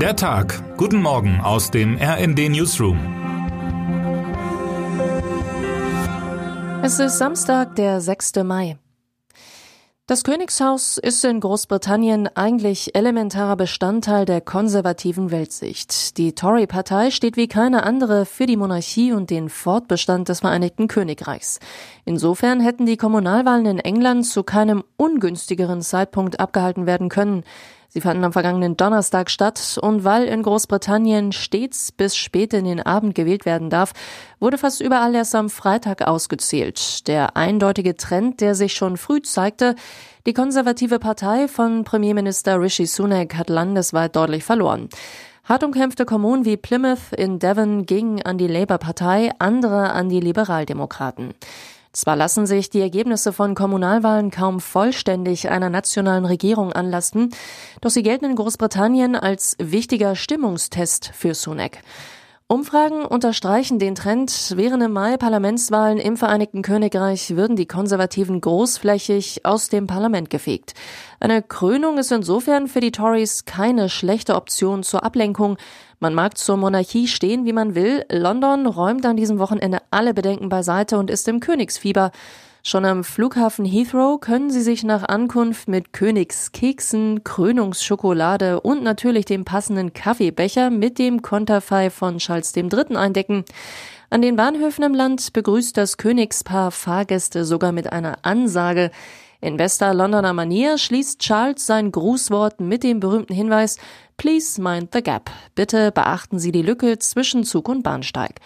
Der Tag. Guten Morgen aus dem RND Newsroom. Es ist Samstag, der 6. Mai. Das Königshaus ist in Großbritannien eigentlich elementarer Bestandteil der konservativen Weltsicht. Die Tory-Partei steht wie keine andere für die Monarchie und den Fortbestand des Vereinigten Königreichs. Insofern hätten die Kommunalwahlen in England zu keinem ungünstigeren Zeitpunkt abgehalten werden können. Sie fanden am vergangenen Donnerstag statt und weil in Großbritannien stets bis spät in den Abend gewählt werden darf, wurde fast überall erst am Freitag ausgezählt. Der eindeutige Trend, der sich schon früh zeigte, die konservative Partei von Premierminister Rishi Sunak hat landesweit deutlich verloren. Hart umkämpfte Kommunen wie Plymouth in Devon gingen an die Labour-Partei, andere an die Liberaldemokraten. Zwar lassen sich die Ergebnisse von Kommunalwahlen kaum vollständig einer nationalen Regierung anlasten, doch sie gelten in Großbritannien als wichtiger Stimmungstest für Sunak. Umfragen unterstreichen den Trend. Während im Mai Parlamentswahlen im Vereinigten Königreich würden die Konservativen großflächig aus dem Parlament gefegt. Eine Krönung ist insofern für die Tories keine schlechte Option zur Ablenkung. Man mag zur Monarchie stehen, wie man will. London räumt an diesem Wochenende alle Bedenken beiseite und ist im Königsfieber. Schon am Flughafen Heathrow können Sie sich nach Ankunft mit Königskeksen, Krönungsschokolade und natürlich dem passenden Kaffeebecher mit dem Konterfei von Charles III. eindecken. An den Bahnhöfen im Land begrüßt das Königspaar Fahrgäste sogar mit einer Ansage. In bester Londoner Manier schließt Charles sein Grußwort mit dem berühmten Hinweis Please mind the gap. Bitte beachten Sie die Lücke zwischen Zug und Bahnsteig.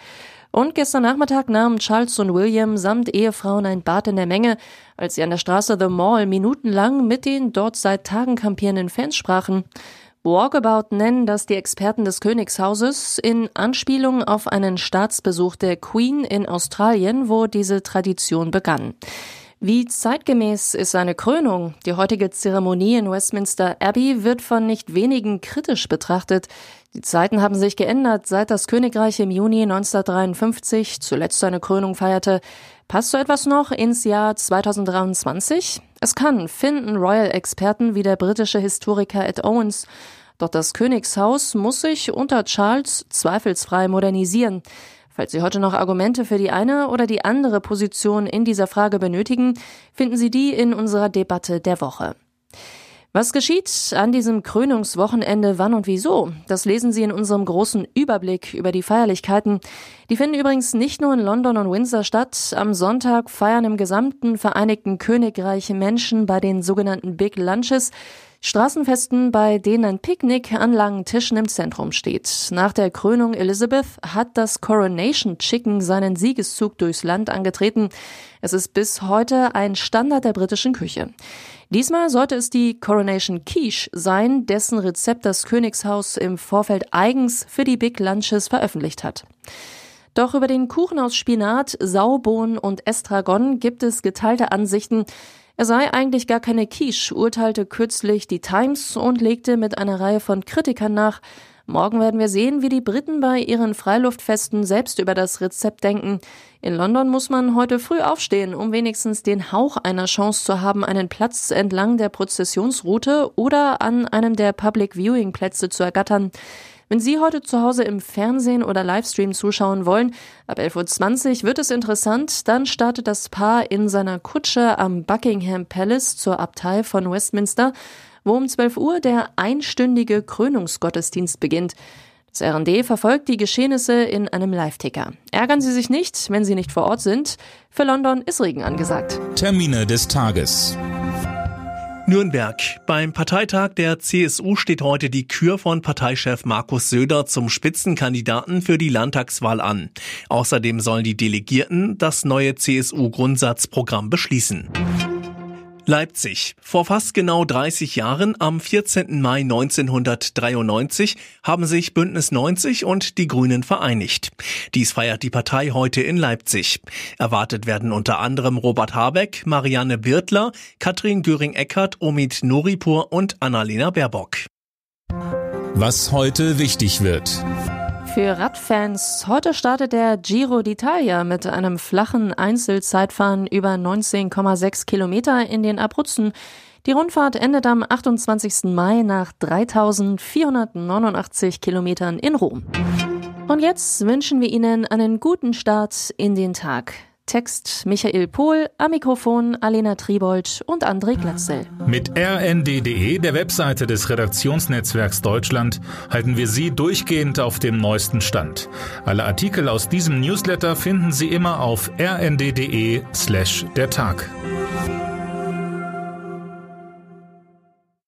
Und gestern Nachmittag nahmen Charles und William samt Ehefrauen ein Bad in der Menge, als sie an der Straße The Mall minutenlang mit den dort seit Tagen kampierenden Fans sprachen. Walkabout nennen das die Experten des Königshauses in Anspielung auf einen Staatsbesuch der Queen in Australien, wo diese Tradition begann. Wie zeitgemäß ist seine Krönung? Die heutige Zeremonie in Westminster Abbey wird von nicht wenigen kritisch betrachtet. Die Zeiten haben sich geändert, seit das Königreich im Juni 1953 zuletzt seine Krönung feierte. Passt so etwas noch ins Jahr 2023? Es kann, finden Royal-Experten wie der britische Historiker Ed Owens. Doch das Königshaus muss sich unter Charles zweifelsfrei modernisieren. Falls Sie heute noch Argumente für die eine oder die andere Position in dieser Frage benötigen, finden Sie die in unserer Debatte der Woche. Was geschieht an diesem Krönungswochenende, wann und wieso? Das lesen Sie in unserem großen Überblick über die Feierlichkeiten. Die finden übrigens nicht nur in London und Windsor statt. Am Sonntag feiern im gesamten Vereinigten Königreich Menschen bei den sogenannten Big Lunches. Straßenfesten, bei denen ein Picknick an langen Tischen im Zentrum steht. Nach der Krönung Elizabeth hat das Coronation Chicken seinen Siegeszug durchs Land angetreten. Es ist bis heute ein Standard der britischen Küche. Diesmal sollte es die Coronation Quiche sein, dessen Rezept das Königshaus im Vorfeld eigens für die Big Lunches veröffentlicht hat. Doch über den Kuchen aus Spinat, Saubohnen und Estragon gibt es geteilte Ansichten. Er sei eigentlich gar keine Quiche, urteilte kürzlich die Times und legte mit einer Reihe von Kritikern nach. Morgen werden wir sehen, wie die Briten bei ihren Freiluftfesten selbst über das Rezept denken. In London muss man heute früh aufstehen, um wenigstens den Hauch einer Chance zu haben, einen Platz entlang der Prozessionsroute oder an einem der Public Viewing Plätze zu ergattern. Wenn Sie heute zu Hause im Fernsehen oder Livestream zuschauen wollen, ab 11.20 Uhr wird es interessant, dann startet das Paar in seiner Kutsche am Buckingham Palace zur Abtei von Westminster, wo um 12 Uhr der einstündige Krönungsgottesdienst beginnt. Das RD verfolgt die Geschehnisse in einem Live-Ticker. Ärgern Sie sich nicht, wenn Sie nicht vor Ort sind. Für London ist Regen angesagt. Termine des Tages. Nürnberg. Beim Parteitag der CSU steht heute die Kür von Parteichef Markus Söder zum Spitzenkandidaten für die Landtagswahl an. Außerdem sollen die Delegierten das neue CSU-Grundsatzprogramm beschließen. Leipzig. Vor fast genau 30 Jahren, am 14. Mai 1993, haben sich Bündnis 90 und die Grünen vereinigt. Dies feiert die Partei heute in Leipzig. Erwartet werden unter anderem Robert Habeck, Marianne Birtler, Katrin Göring-Eckardt, Omid Noripur und Annalena Baerbock. Was heute wichtig wird. Für Radfans. Heute startet der Giro d'Italia mit einem flachen Einzelzeitfahren über 19,6 Kilometer in den Abruzzen. Die Rundfahrt endet am 28. Mai nach 3489 Kilometern in Rom. Und jetzt wünschen wir Ihnen einen guten Start in den Tag. Text Michael Pohl, am Mikrofon Alena Tribold und André Glatzel. Mit rnd.de, der Webseite des Redaktionsnetzwerks Deutschland, halten wir Sie durchgehend auf dem neuesten Stand. Alle Artikel aus diesem Newsletter finden Sie immer auf rnd.de slash der Tag.